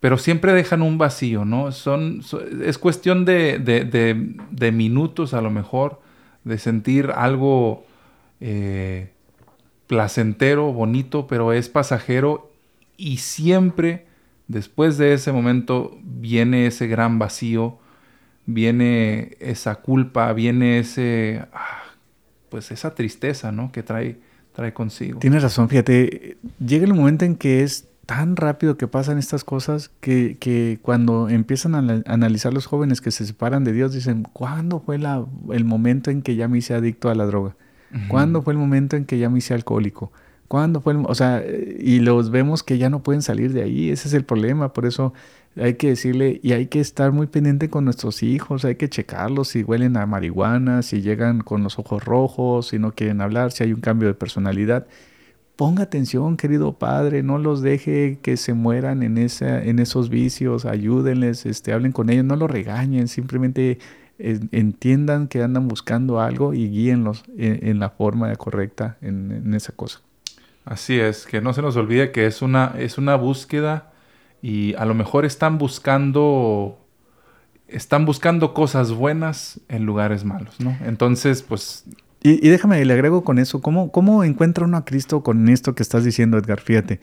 pero siempre dejan un vacío, ¿no? Son, son es cuestión de, de, minutos a lo mejor, de sentir algo eh, placentero, bonito, pero es pasajero y siempre Después de ese momento viene ese gran vacío, viene esa culpa, viene ese, ah, pues esa tristeza, ¿no? Que trae, trae consigo. Tienes razón, fíjate, llega el momento en que es tan rápido que pasan estas cosas que, que cuando empiezan a analizar los jóvenes que se separan de Dios, dicen, ¿cuándo fue la, el momento en que ya me hice adicto a la droga? Uh -huh. ¿Cuándo fue el momento en que ya me hice alcohólico? ¿Cuándo fue? El, o sea, y los vemos que ya no pueden salir de ahí. Ese es el problema. Por eso hay que decirle y hay que estar muy pendiente con nuestros hijos. Hay que checarlos si huelen a marihuana, si llegan con los ojos rojos, si no quieren hablar, si hay un cambio de personalidad. Ponga atención, querido padre, no los deje que se mueran en, esa, en esos vicios, ayúdenles, este, hablen con ellos, no los regañen, simplemente eh, entiendan que andan buscando algo y guíenlos en, la forma correcta en, en esa cosa. Así es, que no se nos olvide que es una, es una búsqueda y a lo mejor están buscando están buscando cosas buenas en lugares malos, ¿no? Entonces, pues... Y, déjame, le agrego con eso, ¿cómo, ¿cómo encuentra uno a Cristo con esto que estás diciendo, Edgar? Fíjate,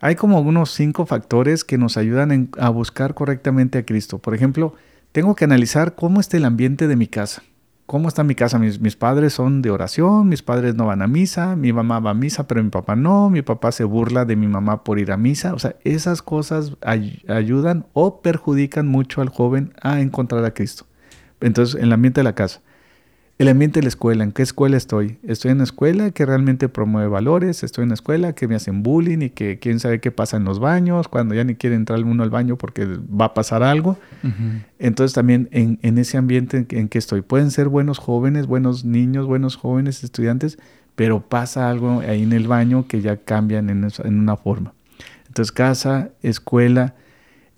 hay como unos cinco factores que nos ayudan a buscar correctamente a Cristo. Por ejemplo, tengo que analizar cómo está el ambiente de mi casa. ¿Cómo está mi casa? Mis, mis, padres son de oración, mis padres no van a misa, mi mamá va a misa, pero mi papá no, mi papá se burla de mi mamá por ir a misa. O sea, esas cosas ayudan o perjudican mucho al joven a encontrar a Cristo. Entonces, en el ambiente de la casa. El ambiente de la escuela, ¿en qué escuela estoy? Estoy en una escuela que realmente promueve valores, estoy en una escuela que me hacen bullying y que quién sabe qué pasa en los baños, cuando ya ni quiere entrar uno al baño porque va a pasar algo. Entonces también en, ese ambiente en, que estoy, pueden ser buenos jóvenes, buenos niños, buenos jóvenes, estudiantes, pero pasa algo ahí en el baño que ya cambian en, en una forma. Entonces casa, escuela,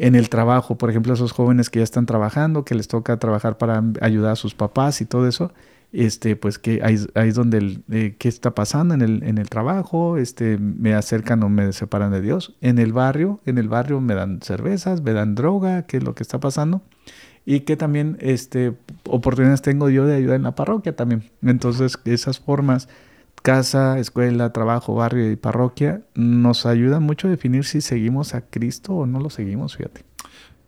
en el trabajo, por ejemplo, esos jóvenes que ya están trabajando, que les toca trabajar para ayudar a sus papás y todo eso, este, pues que ahí, es donde, eh, ¿qué está pasando en el, en el trabajo? Este, me acercan o me separan de Dios. En el barrio, en el barrio me dan cervezas, me dan droga, ¿qué es lo que está pasando? Y que también, este, oportunidades tengo yo de ayudar en la parroquia también. Entonces, esas formas casa, escuela, trabajo, barrio y parroquia, nos ayuda mucho a definir si seguimos a Cristo o no lo seguimos, fíjate.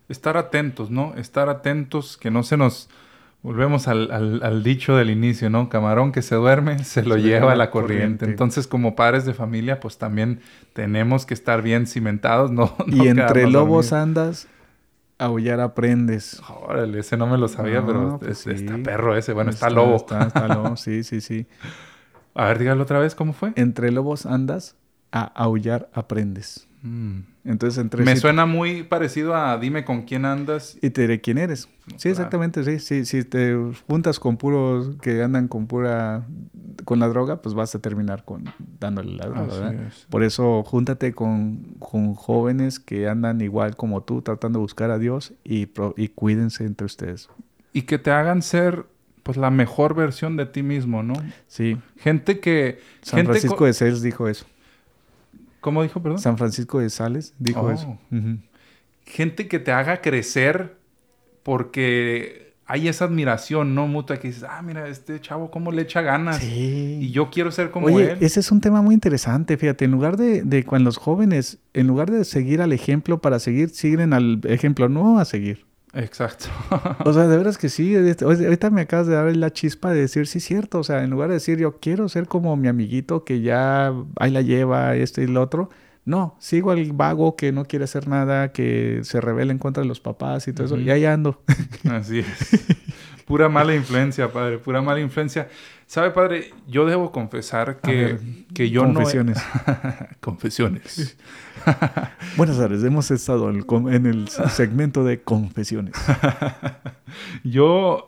Estar atentos, ¿no? Estar atentos, que no se nos... Volvemos al, dicho del inicio, ¿no? Camarón que se duerme, se lo lleva a la corriente. Entonces, como padres de familia, pues también tenemos que estar bien cimentados, ¿no? y entre lobos andas, aullar aprendes. Órale, ese no me lo sabía, pero pues está perro ese. Bueno, está, lobo. Está, está lobo, sí, sí, sí. A ver, dígalo otra vez, ¿cómo fue? Entre lobos andas, a aullar aprendes. Mm. Entonces, entre Me suena muy parecido a dime con quién andas. Y te diré quién eres. sí, exactamente, sí. Si sí, te juntas con puros que andan con pura con la droga, pues vas a terminar con dándole la droga, ¿verdad? Por eso júntate con, con, jóvenes que andan igual como tú, tratando de buscar a Dios y, y cuídense entre ustedes. Y que te hagan ser pues la mejor versión de ti mismo, ¿no? Sí. Gente que... San Francisco de Sales dijo eso. ¿Cómo dijo, perdón? San Francisco de Sales dijo oh. eso. Gente que te haga crecer porque hay esa admiración, ¿no? Mutua que dices, ah, mira, este chavo cómo le echa ganas. Sí. Y yo quiero ser como Oye, él. Ese es un tema muy interesante, fíjate. En lugar de, de cuando los jóvenes, en lugar de seguir al ejemplo para seguir, siguen al ejemplo no a seguir. Exacto. o sea, de veras que sí. Ahorita me acabas de dar la chispa de decir, sí, cierto. O sea, en lugar de decir, yo quiero ser como mi amiguito que ya ahí la lleva, esto y lo otro. No, sigo al vago que no quiere hacer nada, que se revela en contra de los papás y todo eso. Y ahí ando. Así es. Pura mala influencia, padre. Pura mala influencia. ¿Sabe, padre? Yo debo confesar que, que yo confesiones. no... confesiones. Buenas tardes, hemos estado en el, segmento de confesiones. yo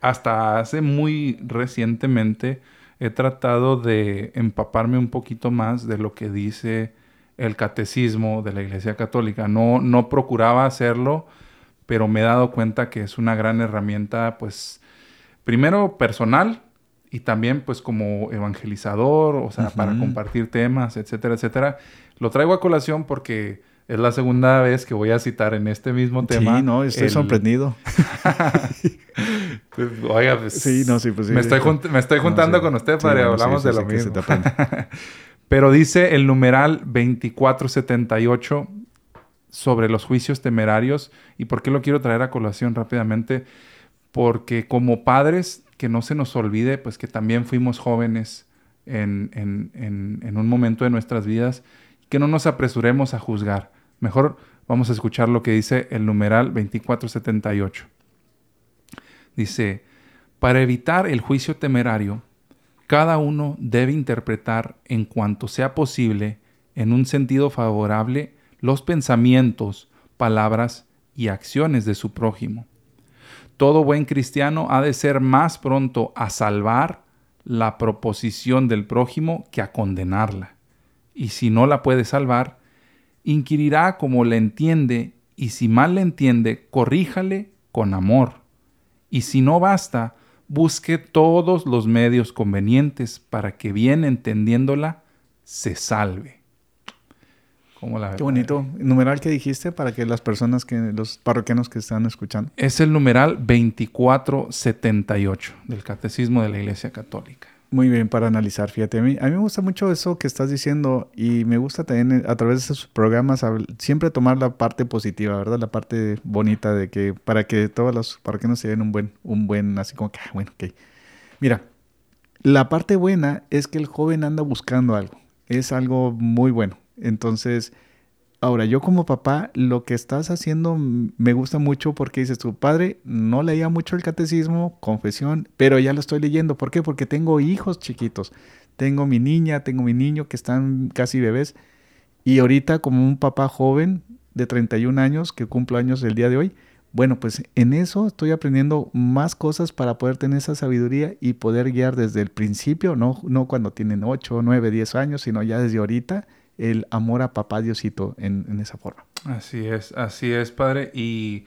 hasta hace muy recientemente he tratado de empaparme un poquito más de lo que dice el catecismo de la Iglesia Católica. No, no procuraba hacerlo, pero me he dado cuenta que es una gran herramienta, pues, primero personal, y también pues como evangelizador, o sea, para compartir temas, etcétera, etcétera. Lo traigo a colación porque es la segunda vez que voy a citar en este mismo tema. Sí, no, estoy sorprendido. Pues, oiga, pues, sí, no, sí, pues sí. Me estoy, me estoy juntando con usted, padre, hablamos de lo mismo. Pero dice el numeral 2478 sobre los juicios temerarios. ¿Y por qué lo quiero traer a colación rápidamente? Porque como padres que no se nos olvide, pues que también fuimos jóvenes en, un momento de nuestras vidas, que no nos apresuremos a juzgar. Mejor vamos a escuchar lo que dice el numeral 2478. Dice, para evitar el juicio temerario, cada uno debe interpretar en cuanto sea posible, en un sentido favorable, los pensamientos, palabras y acciones de su prójimo todo buen cristiano ha de ser más pronto a salvar la proposición del prójimo que a condenarla. Y si no la puede salvar, inquirirá como le entiende, y si mal le entiende, corríjale con amor. Y si no basta, busque todos los medios convenientes para que bien entendiéndola, se salve. ¿Cómo la Qué bonito. ¿Numeral que dijiste para que las personas que, los parroquianos que están escuchando? Es el numeral 2478 del Catecismo de la Iglesia Católica. Muy bien para analizar, fíjate. A mí, a mí me gusta mucho eso que estás diciendo y me gusta también eh, a través de esos programas siempre tomar la parte positiva, ¿verdad? La parte bonita de que para que todos los parroquianos se den un buen, un buen, así como que, ah, bueno, ok. Mira, la parte buena es que el joven anda buscando algo. Es algo muy bueno. Entonces, ahora yo como papá, lo que estás haciendo me gusta mucho porque dices, tu padre no leía mucho el catecismo, confesión, pero ya lo estoy leyendo. ¿Por qué? Porque tengo hijos chiquitos. Tengo mi niña, tengo mi niño que están casi bebés. Y ahorita como un papá joven de 31 años, que cumplo años el día de hoy, bueno, pues en eso estoy aprendiendo más cosas para poder tener esa sabiduría y poder guiar desde el principio, no, no cuando tienen 8, 9, 10 años, sino ya desde ahorita el amor a papá Diosito en, en esa forma. Así es, así es, padre. Y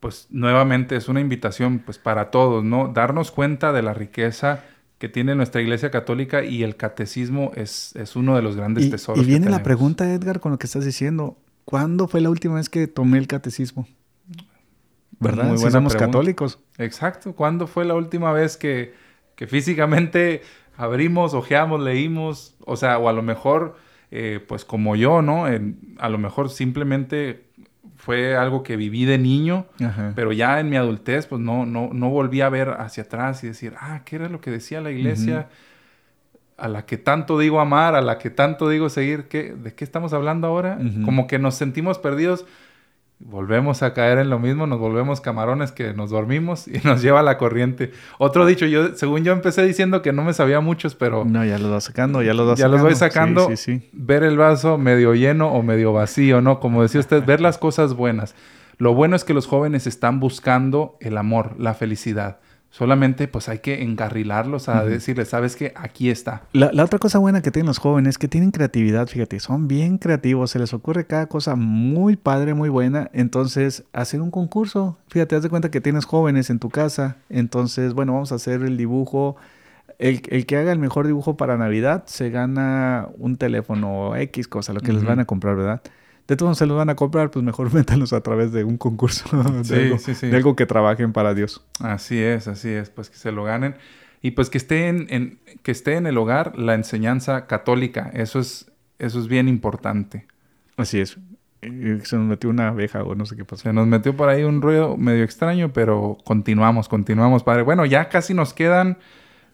pues nuevamente es una invitación pues para todos, ¿no? Darnos cuenta de la riqueza que tiene nuestra Iglesia Católica y el catecismo es, es uno de los grandes Y, tesoros. y que viene la pregunta, Edgar, con lo que estás diciendo. ¿Cuándo fue la última vez que tomé el catecismo? ¿Verdad? Muy Si somos pregunta. católicos. Exacto. ¿Cuándo fue la última vez que, que físicamente abrimos, ojeamos, leímos? O sea, o a lo mejor, eh, pues como yo, ¿no? En- a lo mejor simplemente fue algo que viví de niño, Ajá. pero ya en mi adultez, pues no, no, no volví a ver hacia atrás y decir, ah, ¿qué era lo que decía la iglesia? A la que tanto digo amar, a la que tanto digo seguir, ¿qué, ¿de qué estamos hablando ahora? Como que nos sentimos perdidos volvemos a caer en lo mismo, nos volvemos camarones que nos dormimos y nos lleva la corriente. Otro dicho, yo, según yo empecé diciendo que no me sabía muchos, pero No, ya los vas sacando, ya los vas ya sacando. los voy sacando. Sí, sí, sí. ver el vaso medio lleno o medio vacío, ¿no? Como decía usted, ver las cosas buenas. Lo bueno es que los jóvenes están buscando el amor, la felicidad. Solamente pues hay que encarrilarlos a decirles, ¿sabes qué? Aquí está. La, la otra cosa buena que tienen los jóvenes es que tienen creatividad, fíjate, son bien creativos, se les ocurre cada cosa muy padre, muy buena. Entonces, hacer un concurso, fíjate, haz de cuenta que tienes jóvenes en tu casa. Entonces, bueno, vamos a hacer el dibujo. El, el que haga el mejor dibujo para Navidad se gana un teléfono o X cosa, lo que les van a comprar, ¿verdad? De todos se los van a comprar, pues mejor métanlos a través de un concurso, de, Sí, algo, sí, sí. de algo que trabajen para Dios. Así es, así es, pues que se lo ganen. Y pues que esté en, en- que esté en el hogar la enseñanza católica. Eso es, eso es bien importante. Así es. Se nos metió una abeja o no sé qué pasó. Se nos metió por ahí un ruido medio extraño, pero continuamos, continuamos, padre. Bueno, ya casi nos quedan,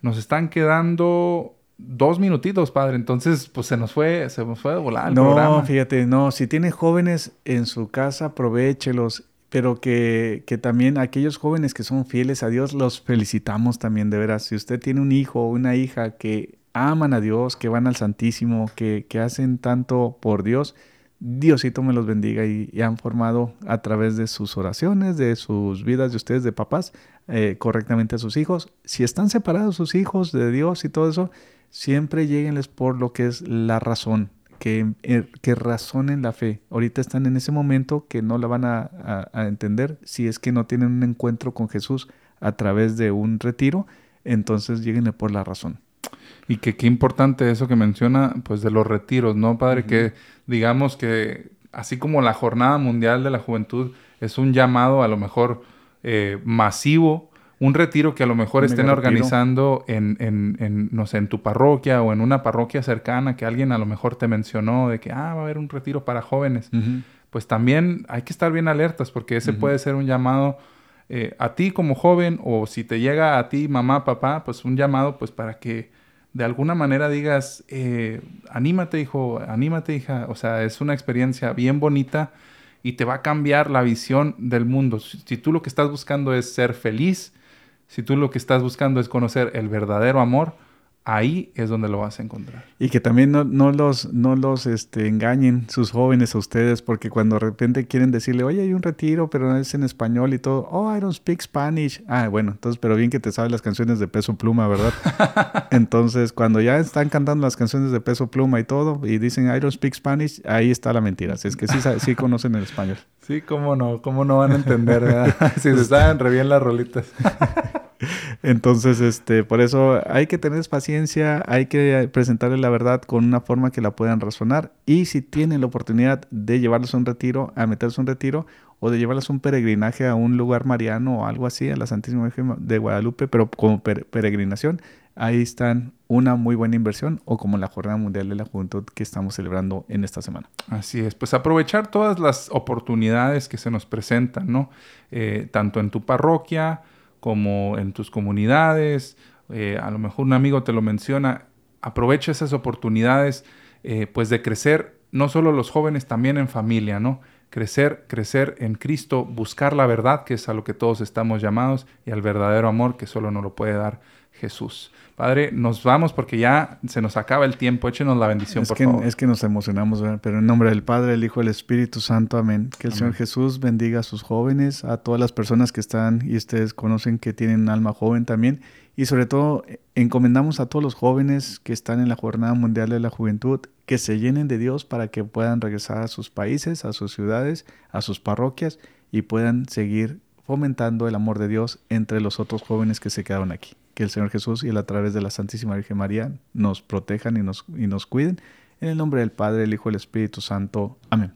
nos están quedando dos minutitos, padre. Entonces, pues se nos fue, se nos fue de volar el no, programa. fíjate, no, si tiene jóvenes en su casa, aprovechelos, pero que, que también aquellos jóvenes que son fieles a Dios, los felicitamos también, de veras. Si usted tiene un hijo o una hija que aman a Dios, que van al Santísimo, que, que hacen tanto por Dios, Diosito me los bendiga y, y han formado a través de sus oraciones, de sus vidas de ustedes, de papás, eh, correctamente a sus hijos. Si están separados sus hijos de Dios y todo eso, siempre lleguenles por lo que es la razón, que, eh, que razonen la fe. Ahorita están en ese momento que no la van a, a- a entender si es que no tienen un encuentro con Jesús a través de un retiro, entonces lleguenle por la razón. Y que qué importante eso que menciona, pues de los retiros, ¿no, padre? Que digamos que así como la Jornada Mundial de la Juventud es un llamado a lo mejor eh, masivo, un retiro que a lo mejor estén retiro. organizando en, en, en, no sé, en tu parroquia o en una parroquia cercana que alguien a lo mejor te mencionó de que, ah, va a haber un retiro para jóvenes. Pues también hay que estar bien alertas porque ese puede ser un llamado eh, a ti como joven o si te llega a ti, mamá, papá, pues un llamado pues para que de alguna manera digas, eh, anímate hijo, anímate hija, o sea, es una experiencia bien bonita y te va a cambiar la visión del mundo. Si, si tú lo que estás buscando es ser feliz, si tú lo que estás buscando es conocer el verdadero amor, ahí es donde lo vas a encontrar. Y que también no, no los, no los este, engañen sus jóvenes a ustedes, porque cuando de repente quieren decirle, oye, hay un retiro, pero es en español y todo, oh, I don't speak Spanish. Ah, bueno, entonces, pero bien que te sabes las canciones de peso pluma, ¿verdad? entonces, cuando ya están cantando las canciones de peso pluma y todo, y dicen, I don't speak Spanish, ahí está la mentira. Así es que sí, sí conocen el español. Sí, cómo no, cómo no van a entender, ¿verdad? si se saben re bien las rolitas. Entonces, este, por eso hay que tener paciencia, hay que presentarle la verdad con una forma que la puedan razonar. Y si tienen la oportunidad de llevarlos a un retiro, a meterse a un retiro, o de llevarlos a un peregrinaje a un lugar mariano o algo así, a la Santísima Virgen de Guadalupe, pero como peregrinación, ahí están una muy buena inversión o como la Jornada Mundial de la Juventud que estamos celebrando en esta semana. Así es, pues aprovechar todas las oportunidades que se nos presentan, ¿no? Eh, tanto en tu parroquia como en tus comunidades, eh, a lo mejor un amigo te lo menciona, aprovecha esas oportunidades eh, pues de crecer, no solo los jóvenes, también en familia, ¿no? crecer, crecer en Cristo, buscar la verdad, que es a lo que todos estamos llamados, y al verdadero amor que solo nos lo puede dar Jesús. Padre, nos vamos porque ya se nos acaba el tiempo. Échenos la bendición, es por que, favor. Es que nos emocionamos, pero en nombre del Padre, el Hijo, el Espíritu Santo, amén. Que el Señor Jesús bendiga a sus jóvenes, a todas las personas que están y ustedes conocen que tienen alma joven también. Y sobre todo, encomendamos a todos los jóvenes que están en la Jornada Mundial de la Juventud que se llenen de Dios para que puedan regresar a sus países, a sus ciudades, a sus parroquias y puedan seguir fomentando el amor de Dios entre los otros jóvenes que se quedaron aquí que el Señor Jesús y a través de la Santísima Virgen María nos protejan y nos, y nos cuiden. En el nombre del Padre, el Hijo y el Espíritu Santo. Amén.